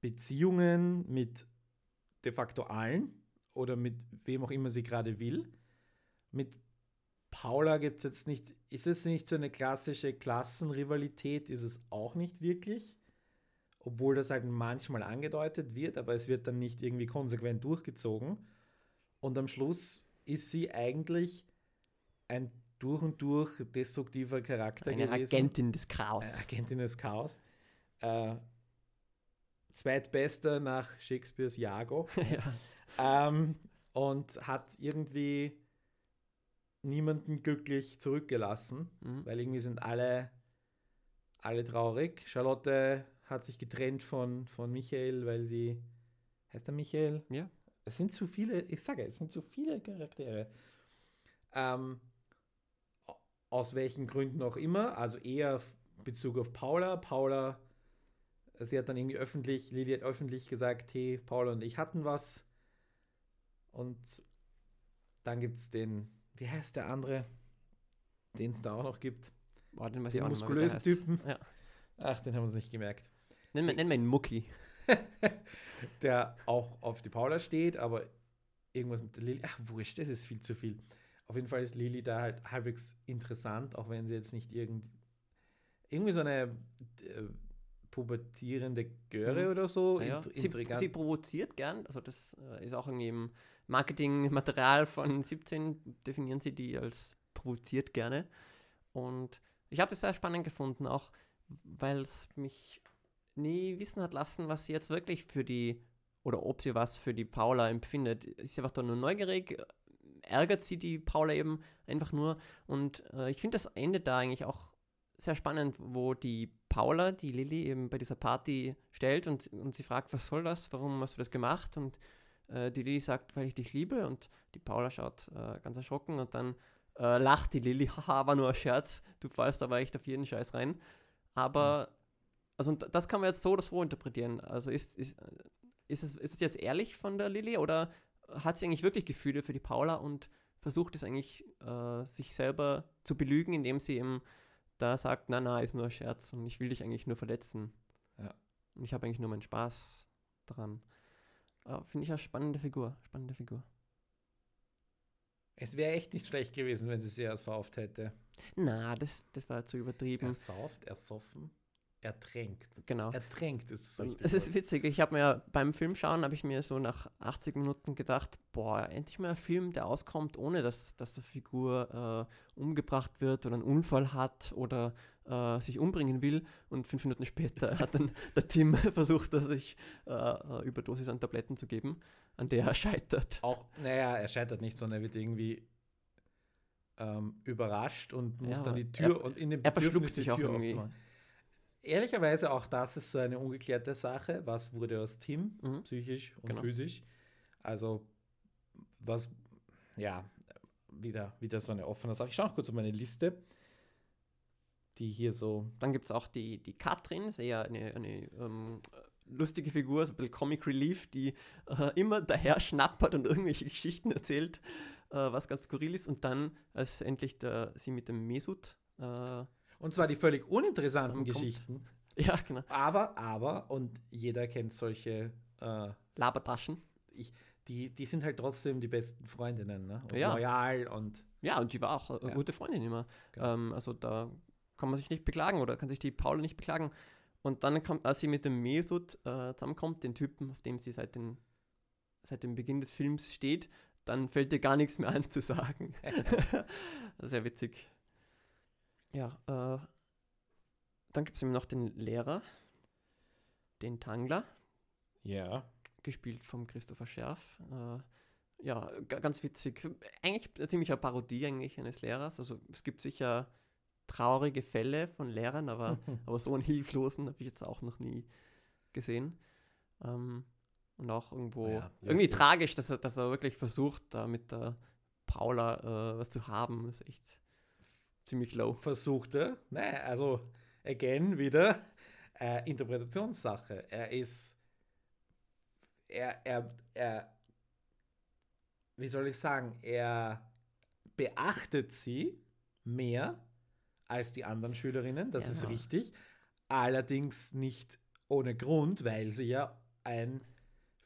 Beziehungen mit de facto allen oder mit wem auch immer sie gerade will. Mit Paula gibt es jetzt nicht, ist es nicht so eine klassische Klassenrivalität, ist es auch nicht wirklich, obwohl das halt manchmal angedeutet wird, aber es wird dann nicht irgendwie konsequent durchgezogen. Und am Schluss ist sie eigentlich ein durch und durch destruktiver Charakter Eine gewesen. Agentin des Chaos. Eine Agentin des Chaos. Äh, zweitbester nach Shakespeares Jago. ja. ähm, und hat irgendwie niemanden glücklich zurückgelassen, Mhm. weil irgendwie sind alle, alle traurig. Charlotte hat sich getrennt von, von Michael, weil sie. Heißt er Michael? Ja. Es sind zu viele, ich sage, es sind zu viele Charaktere. Ähm, aus welchen Gründen auch immer, also eher Bezug auf Paula. Paula, sie hat dann irgendwie öffentlich, Lili hat öffentlich gesagt, hey, Paula und ich hatten was. Und dann gibt es den, wie heißt der andere, den es da auch noch gibt? Boah, den Den muskulösen. Typen. Ja. Ach, den haben wir uns nicht gemerkt. Nenn, wir- nenn ihn Mucki. der auch auf die Paula steht, aber irgendwas mit der Lili. Ach, wurscht, das ist viel zu viel. Auf jeden Fall ist Lili da halt halbwegs interessant, auch wenn sie jetzt nicht irgend, irgendwie so eine äh, pubertierende Göre Mhm. oder so. Ja, int- sie, sie provoziert gern, also das äh, ist auch irgendwie im Marketingmaterial von 17, definieren sie die als provoziert gerne. Und ich habe es sehr spannend gefunden, auch weil es mich nie wissen hat lassen, was sie jetzt wirklich für die, oder ob sie was für die Paula empfindet. Ist einfach da nur neugierig? Ärgert sie die Paula eben einfach nur? Und äh, ich finde das Ende da eigentlich auch sehr spannend, wo die Paula, die Lilly, eben bei dieser Party stellt und, und sie fragt, was soll das? Warum hast du das gemacht? Und äh, die Lilly sagt, weil ich dich liebe. Und die Paula schaut äh, ganz erschrocken und dann äh, lacht die Lilly, haha, war nur ein Scherz, du fallst aber echt auf jeden Scheiß rein. Aber, also und das kann man jetzt so oder so interpretieren. Also ist, ist, ist, es, ist es jetzt ehrlich von der Lilly oder hat sie eigentlich wirklich Gefühle für die Paula und versucht es eigentlich, äh, sich selber zu belügen, indem sie eben da sagt, na, na, ist nur ein Scherz und ich will dich eigentlich nur verletzen. Ja. Und ich habe eigentlich nur meinen Spaß dran. Äh, Finde ich eine spannende Figur, spannende Figur. Es wäre echt nicht schlecht gewesen, wenn sie sie ersauft hätte. Na, das, das war zu übertrieben. Ersauft, ersoffen, ertränkt. Genau. Ertränkt ist das Es ist witzig, ich habe mir beim Film schauen, habe ich mir so nach 80 Minuten gedacht, boah, endlich mal ein Film, der auskommt, ohne dass, dass die Figur äh, umgebracht wird oder einen Unfall hat oder äh, sich umbringen will. Und fünf Minuten später hat dann der Tim versucht, dass ich äh, äh, Überdosis an Tabletten zu geben, an der er scheitert. Auch, naja, er scheitert nicht, sondern er wird irgendwie ähm, überrascht und muss Ja, dann die er- Tür und in dem er verschluckt sich auch Tür irgendwie. aufzumachen. Ehrlicherweise auch das ist so eine ungeklärte Sache. Was wurde aus Tim, Mhm. psychisch und Genau. physisch? Also, was, ja, wieder, wieder so eine offene Sache. Ich schaue noch kurz auf meine Liste, die hier so Dann gibt es auch die, die Katrin, ist eher eine, eine ähm, lustige Figur, so ein bisschen Comic Relief, die äh, immer daher schnappert und irgendwelche Geschichten erzählt, äh, was ganz skurril ist. Und dann, als endlich der, sie mit dem Mesut, äh, Und zwar die völlig uninteressanten. Geschichten. ja, genau, Aber, aber, und jeder kennt solche, äh, Labertaschen. die, die sind halt trotzdem die besten Freundinnen, ne? Und Ja. loyal und Ja, und die war auch eine Ja. gute Freundin immer. Genau. Ähm, also da kann man sich nicht beklagen oder kann sich die Paula nicht beklagen. Und dann kommt, als sie mit dem Mesut äh, zusammenkommt, den Typen, auf dem sie seit, den, seit dem Beginn des Films steht, dann fällt ihr gar nichts mehr an zu sagen. Sehr witzig. Ja, äh, dann gibt es eben noch den Lehrer, den Tangler, ja. gespielt vom Christopher Scherf. Äh, ja, ga- ganz witzig. Eigentlich eine ziemliche Parodie eigentlich eines Lehrers. Also es gibt sicher traurige Fälle von Lehrern, aber, aber so einen hilflosen habe ich jetzt auch noch nie gesehen. Ähm, und auch irgendwo ja, irgendwie tragisch, dass er, dass er wirklich versucht, da mit der Paula äh, was zu haben. Das ist echt ziemlich low. versuchte, ne, also again wieder äh, Interpretationssache. Er ist, er, er, er, wie soll ich sagen, er beachtet sie mehr als die anderen Schülerinnen, das ist Ja. richtig. Allerdings nicht ohne Grund, weil sie ja ein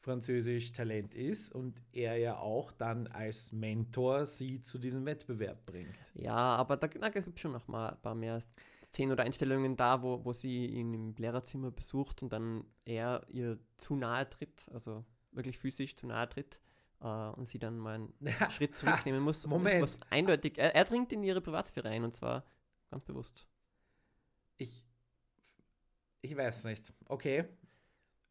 französisch Talent ist und er ja auch dann als Mentor sie zu diesem Wettbewerb bringt. Ja, aber da, da gibt es schon noch mal ein paar mehr Szenen oder Einstellungen da, wo, wo sie ihn im Lehrerzimmer besucht und dann er ihr zu nahe tritt, also wirklich physisch zu nahe tritt äh, und sie dann mal einen Schritt zurücknehmen muss. Moment. Was eindeutig, er, er dringt in ihre Privatsphäre ein und zwar ganz bewusst. ich, ich ich weiß nicht. Okay,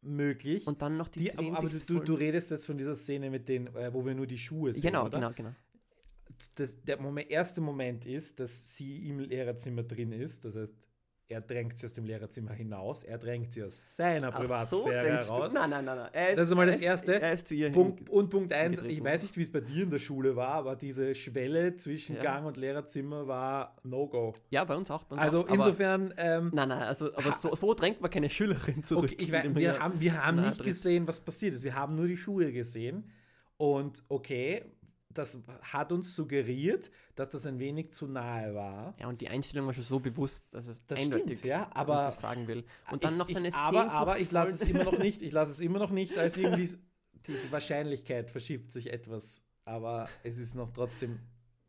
möglich. Und dann noch die, die aber, aber du, du, redest jetzt von dieser Szene mit den, äh, wo wir nur die Schuhe sehen, Genau, oder? genau, genau. Das, der Moment, erste Moment ist, dass sie im Lehrerzimmer drin ist. Das heißt, er drängt sie aus dem Lehrerzimmer hinaus, er drängt sie aus seiner Privatsphäre so, heraus. Nein, nein, nein, nein. Er ist, Das ist einmal das er ist- Erste. Er ist zu ihr Punkt, und Punkt eins, gedreht ich worden. weiß nicht, wie es bei dir in der Schule war, aber diese Schwelle zwischen Ja. Gang und Lehrerzimmer war No-Go. Ja, bei uns auch. Bei uns Also auch, insofern, ähm, Nein, nein, also, aber so, so drängt man keine Schülerin zurück. okay, weiß, wir haben, wir haben nicht gesehen, was passiert ist. Wir haben nur die Schuhe gesehen. Und okay, das hat uns suggeriert, dass das ein wenig zu nahe war. Ja, und die Einstellung war schon so bewusst, dass es Das eindeutig stimmt, ja, aber das sagen will. Und dann ich, noch seine ich, aber, aber ich lasse es immer noch nicht, ich lasse es immer noch nicht als irgendwie die, Wahrscheinlichkeit verschiebt sich etwas, aber es ist noch trotzdem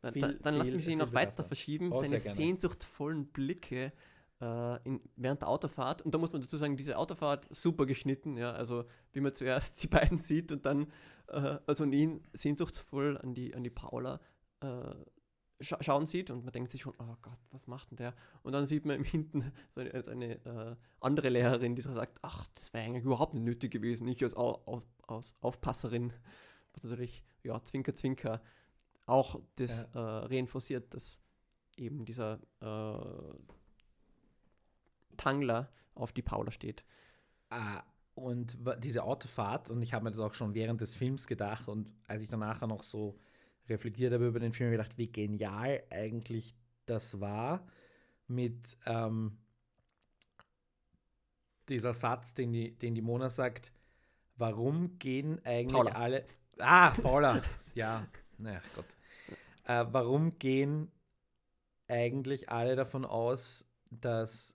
Dann, viel- dann, dann lass mich sie noch weiter Bedarf. verschieben. Oh, Seine sehnsuchtsvollen Blicke äh, in, während der Autofahrt. Und da muss man dazu sagen, diese Autofahrt super geschnitten. Ja, also wie man zuerst die beiden sieht und dann äh, also und ihn sehnsuchtsvoll an die, an die Paula äh, scha schauen sieht und man denkt sich schon, oh Gott, was macht denn der? Und dann sieht man im Hinten so eine, so eine äh, andere Lehrerin, die sagt, ach, das wäre eigentlich überhaupt nicht nötig gewesen, ich als, Au auf, als Aufpasserin, was natürlich, ja, Zwinker, Zwinker, auch das äh, reinforciert, dass eben dieser äh, Tangler auf die Paula steht. Ah, und diese Autofahrt, und ich habe mir das auch schon während des Films gedacht, und als ich dann nachher noch so reflektiert habe über den Film, habe ich gedacht, wie genial eigentlich das war mit ähm, dieser Satz, den die, den die Mona sagt, warum gehen eigentlich Paula. alle. Ah, Paula, ja, na Gott. Äh, warum gehen eigentlich alle davon aus, dass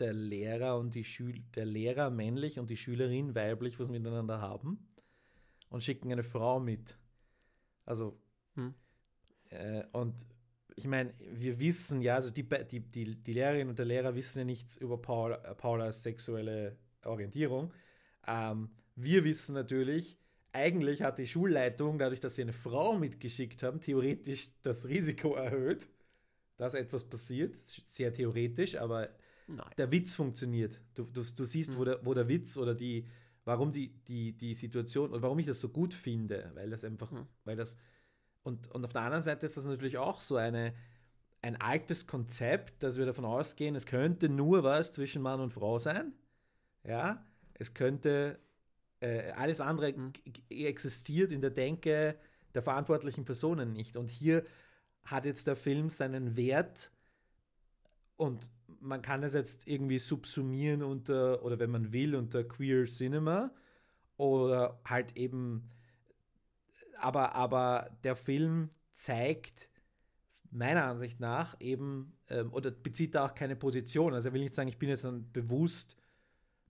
der Lehrer und die Schül der Lehrer männlich und die Schülerin weiblich was miteinander haben und schicken eine Frau mit. Also Hm. äh, und ich meine, wir wissen ja, also die, die, die, die Lehrerin und der Lehrer wissen ja nichts über Paul, äh, Paulas sexuelle Orientierung. Ähm, wir wissen natürlich, eigentlich hat die Schulleitung, dadurch, dass sie eine Frau mitgeschickt haben, theoretisch das Risiko erhöht, dass etwas passiert. Sehr theoretisch, aber Nein. der Witz funktioniert. Du, du, du siehst, wo, Mhm. der, wo der Witz oder die, warum die, die, die Situation und warum ich das so gut finde, weil das einfach, Mhm. weil das, und, und auf der anderen Seite ist das natürlich auch so eine, ein altes Konzept, dass wir davon ausgehen, es könnte nur was zwischen Mann und Frau sein. Ja, es könnte, äh, alles andere Mhm. existiert in der Denke der verantwortlichen Personen nicht. Und hier hat jetzt der Film seinen Wert und man kann es jetzt irgendwie subsumieren unter, oder wenn man will, unter Queer Cinema oder halt eben, aber, aber der Film zeigt meiner Ansicht nach eben, ähm, oder bezieht da auch keine Position. Also er will nicht sagen, ich bin jetzt ein bewusst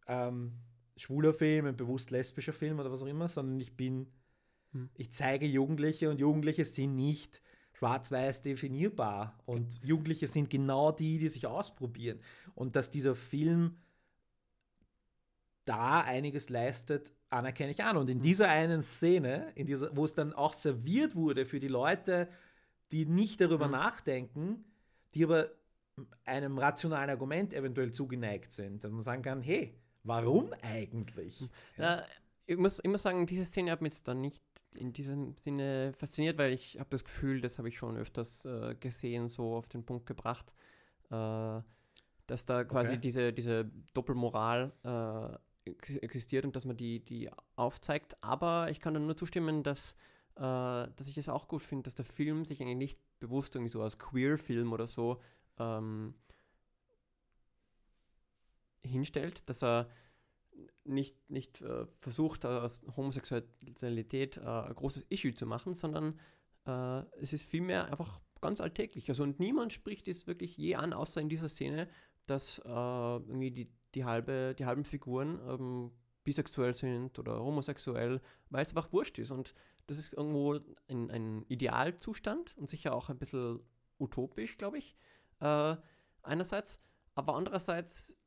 ähm, schwuler Film, ein bewusst lesbischer Film oder was auch immer, sondern ich bin, Hm. ich zeige Jugendliche und Jugendliche sind nicht schwarz-weiß definierbar. Und Jugendliche sind genau die, die sich ausprobieren. Und dass dieser Film da einiges leistet, anerkenne ich an. Und in dieser einen Szene, in dieser, wo es dann auch serviert wurde für die Leute, die nicht darüber Mhm. nachdenken, die aber einem rationalen Argument eventuell zugeneigt sind, dass man sagen kann, hey, warum eigentlich? Ja, ich muss immer sagen, diese Szene hat mich jetzt dann nicht in diesem Sinne fasziniert, weil ich habe das Gefühl, das habe ich schon öfters äh, gesehen, so auf den Punkt gebracht, äh, dass da quasi Okay. diese, diese Doppelmoral äh, ex existiert und dass man die, die aufzeigt. Aber ich kann dann nur zustimmen, dass, äh, dass ich es auch gut finde, dass der Film sich eigentlich nicht bewusst irgendwie so als Queer-Film oder so ähm, hinstellt, dass er nicht, nicht äh, versucht, aus Homosexualität äh, ein großes Issue zu machen, sondern äh, es ist vielmehr einfach ganz alltäglich. Also und niemand spricht es wirklich je an, außer in dieser Szene, dass äh, irgendwie die, die, halbe, die halben Figuren ähm, bisexuell sind oder homosexuell, weil es einfach wurscht ist. Und das ist irgendwo ein, ein Idealzustand und sicher auch ein bisschen utopisch, glaube ich. Äh, einerseits, aber andererseits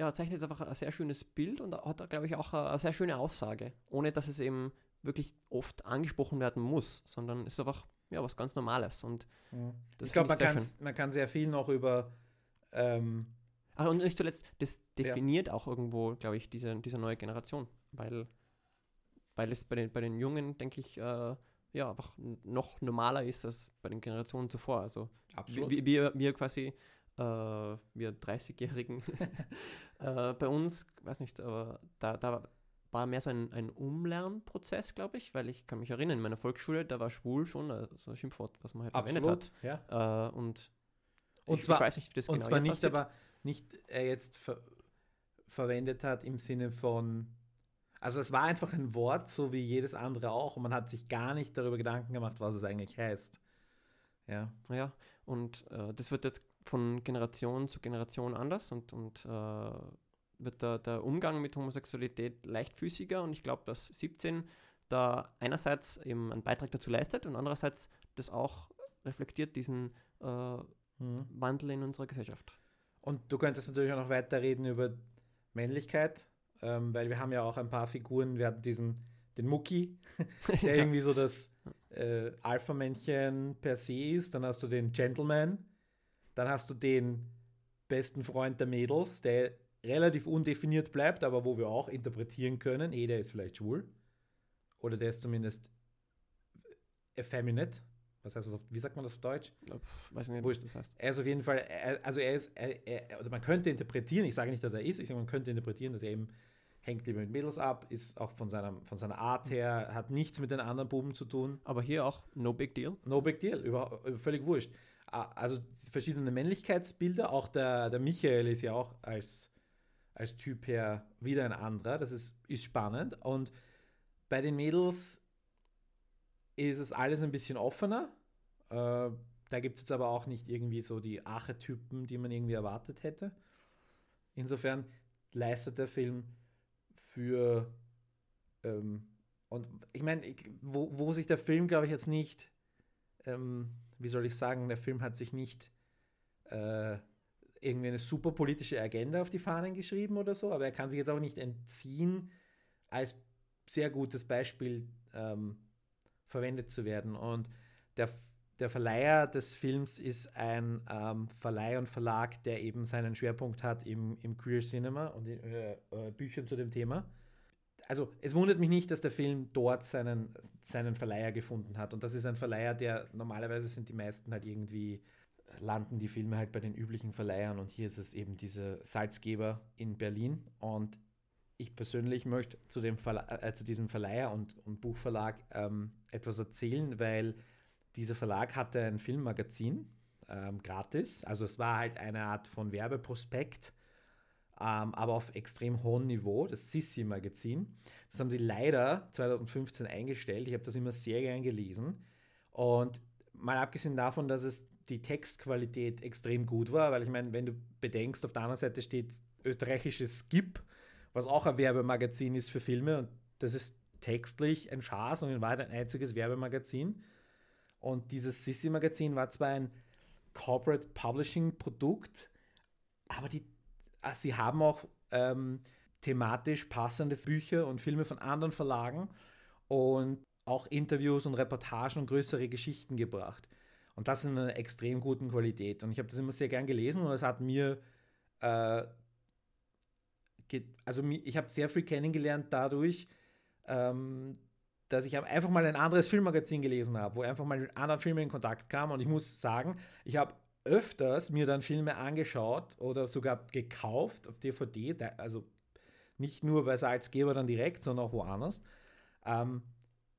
ja, zeichnet einfach ein sehr schönes Bild und hat, glaube ich, auch eine, sehr schöne Aussage, ohne dass es eben wirklich oft angesprochen werden muss, sondern ist einfach ja, was ganz Normales. Und das ich glaube, man, man kann sehr viel noch über ähm, Ach, und nicht zuletzt, das definiert ja. auch irgendwo, glaube ich, diese, diese neue Generation, weil, weil es bei den, bei den Jungen, denke ich, äh, ja, einfach noch normaler ist als bei den Generationen zuvor. Also Absolut. Wir, wir, wir quasi, äh, wir 30-Jährigen, äh, bei uns, weiß nicht, aber da, da war mehr so ein, ein Umlernprozess, glaube ich, weil ich kann mich erinnern, in meiner Volksschule, da war schwul schon äh, so ein Schimpfwort, was man halt Absolut, verwendet hat. Ja. Äh, und und ich, zwar, ich weiß nicht, wie das und genau zwar nicht, aussieht. aber nicht er jetzt ver verwendet hat im Sinne von, also es war einfach ein Wort, so wie jedes andere auch, und man hat sich gar nicht darüber Gedanken gemacht, was es eigentlich heißt. Ja. Ja, und äh, das wird jetzt von Generation zu Generation anders und, und äh, wird der, der Umgang mit Homosexualität leichtfüßiger und ich glaube, dass 17 da einerseits eben einen Beitrag dazu leistet und andererseits das auch reflektiert, diesen äh, mhm. Wandel in unserer Gesellschaft. Und du könntest natürlich auch noch weiterreden über Männlichkeit, ähm, weil wir haben ja auch ein paar Figuren, wir hatten diesen, den Mucki, der ja. irgendwie so das äh, Alpha-Männchen per se ist, dann hast du den Gentleman, dann hast du den besten Freund der Mädels, der relativ undefiniert bleibt, aber wo wir auch interpretieren können, eh, der ist vielleicht schwul. Oder der ist zumindest effeminate. Was heißt das auf, wie sagt man das auf Deutsch? Weiß nicht, was das heißt. Er ist auf jeden Fall, er, also er ist, er, er, oder man könnte interpretieren, ich sage nicht, dass er ist, ich sage, man könnte interpretieren, dass er eben hängt lieber mit Mädels ab, ist auch von, seiner, von seiner Art her, hat nichts mit den anderen Buben zu tun. Aber hier auch no big deal? No big deal, über, völlig wurscht. Also verschiedene Männlichkeitsbilder, auch der, der Michael ist ja auch als, als Typ her wieder ein anderer, das ist, ist spannend. Und bei den Mädels ist es alles ein bisschen offener. Äh, da gibt es jetzt aber auch nicht irgendwie so die Archetypen, die man irgendwie erwartet hätte. Insofern leistet der Film für ähm, und ich meine, wo, wo sich der Film, glaube ich, jetzt nicht, ähm, wie soll ich sagen, der Film hat sich nicht äh, irgendwie eine super politische Agenda auf die Fahnen geschrieben oder so, aber er kann sich jetzt auch nicht entziehen, als sehr gutes Beispiel ähm, verwendet zu werden. Und der, der Verleiher des Films ist ein ähm, Verleih und Verlag, der eben seinen Schwerpunkt hat im, im Queer Cinema und in äh, äh, Büchern zu dem Thema. Also es wundert mich nicht, dass der Film dort seinen, seinen Verleiher gefunden hat. Und das ist ein Verleiher, der normalerweise sind die meisten halt irgendwie, landen die Filme halt bei den üblichen Verleihern. Und hier ist es eben dieser Salzgeber in Berlin. Und ich persönlich möchte zu, dem äh, zu diesem Verleiher und, und Buchverlag ähm, etwas erzählen, weil dieser Verlag hatte ein Filmmagazin ähm, gratis. Also es war halt eine Art von Werbeprospekt, ähm, aber auf extrem hohem Niveau, das Sissi-Magazin. Das haben sie leider 2015 eingestellt. Ich habe das immer sehr gern gelesen. Und mal abgesehen davon, dass es die Textqualität extrem gut war, weil ich meine, wenn du bedenkst, auf der anderen Seite steht österreichisches Skip, was auch ein Werbemagazin ist für Filme und das ist textlich ein Schaß und in Wahrheit ein einziges Werbemagazin. Und dieses Sissi-Magazin war zwar ein Corporate Publishing-Produkt, aber die, sie haben auch ähm, thematisch passende Bücher und Filme von anderen Verlagen und auch Interviews und Reportagen und größere Geschichten gebracht. Und das in einer extrem guten Qualität. Und ich habe das immer sehr gern gelesen und es hat mir, äh, also ich habe sehr viel kennengelernt dadurch, ähm, dass ich einfach mal ein anderes Filmmagazin gelesen habe, wo einfach mal mit anderen Filmen in Kontakt kam. Und ich muss sagen, ich habe öfters mir dann Filme angeschaut oder sogar gekauft auf DVD, also nicht nur bei Salzgeber dann direkt, sondern auch woanders, ähm,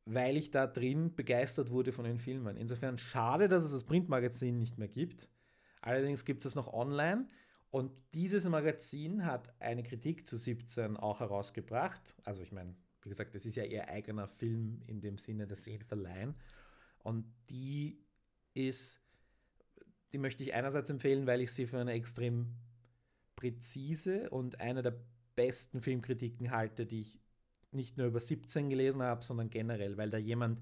weil ich da drin begeistert wurde von den Filmen. Insofern schade, dass es das Printmagazin nicht mehr gibt. Allerdings gibt es noch online. Und dieses Magazin hat eine Kritik zu 17 auch herausgebracht. Also ich meine, wie gesagt, das ist ja ihr eigener Film in dem Sinne, sie ihn verleihen. Und die ist, die möchte ich einerseits empfehlen, weil ich sie für eine extrem präzise und eine der besten Filmkritiken halte, die ich nicht nur über 17 gelesen habe, sondern generell, weil da jemand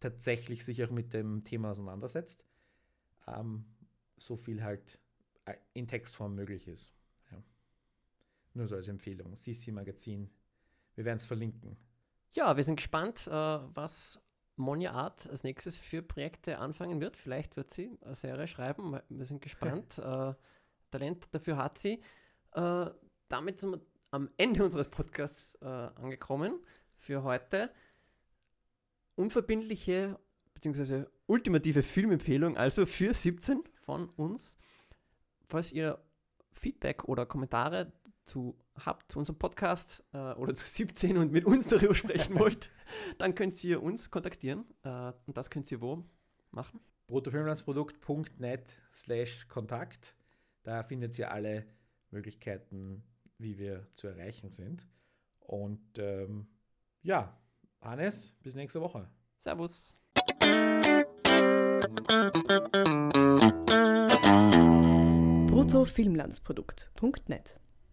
tatsächlich sich auch mit dem Thema auseinandersetzt. Ähm, so viel halt äh, in Textform möglich ist. Ja. Nur so als Empfehlung. Sisi Magazin wir werden es verlinken. Ja, wir sind gespannt, äh, was Monja Art als nächstes für Projekte anfangen wird. Vielleicht wird sie eine Serie schreiben. Wir sind gespannt. äh, Talent dafür hat sie. Äh, damit sind wir am Ende unseres Podcasts äh, angekommen für heute. Unverbindliche bzw. ultimative Filmempfehlung, also für 17 von uns. Falls ihr Feedback oder Kommentare zu habt zu unserem Podcast äh, oder zu 17 und mit uns darüber sprechen wollt, dann könnt ihr uns kontaktieren. Äh, und das könnt ihr wo machen? bruttofilmlandsprodukt.net slash Kontakt. Da findet ihr alle Möglichkeiten, wie wir zu erreichen sind. Und ähm, ja, Hannes, bis nächste Woche. Servus. bruttofilmlandsprodukt.net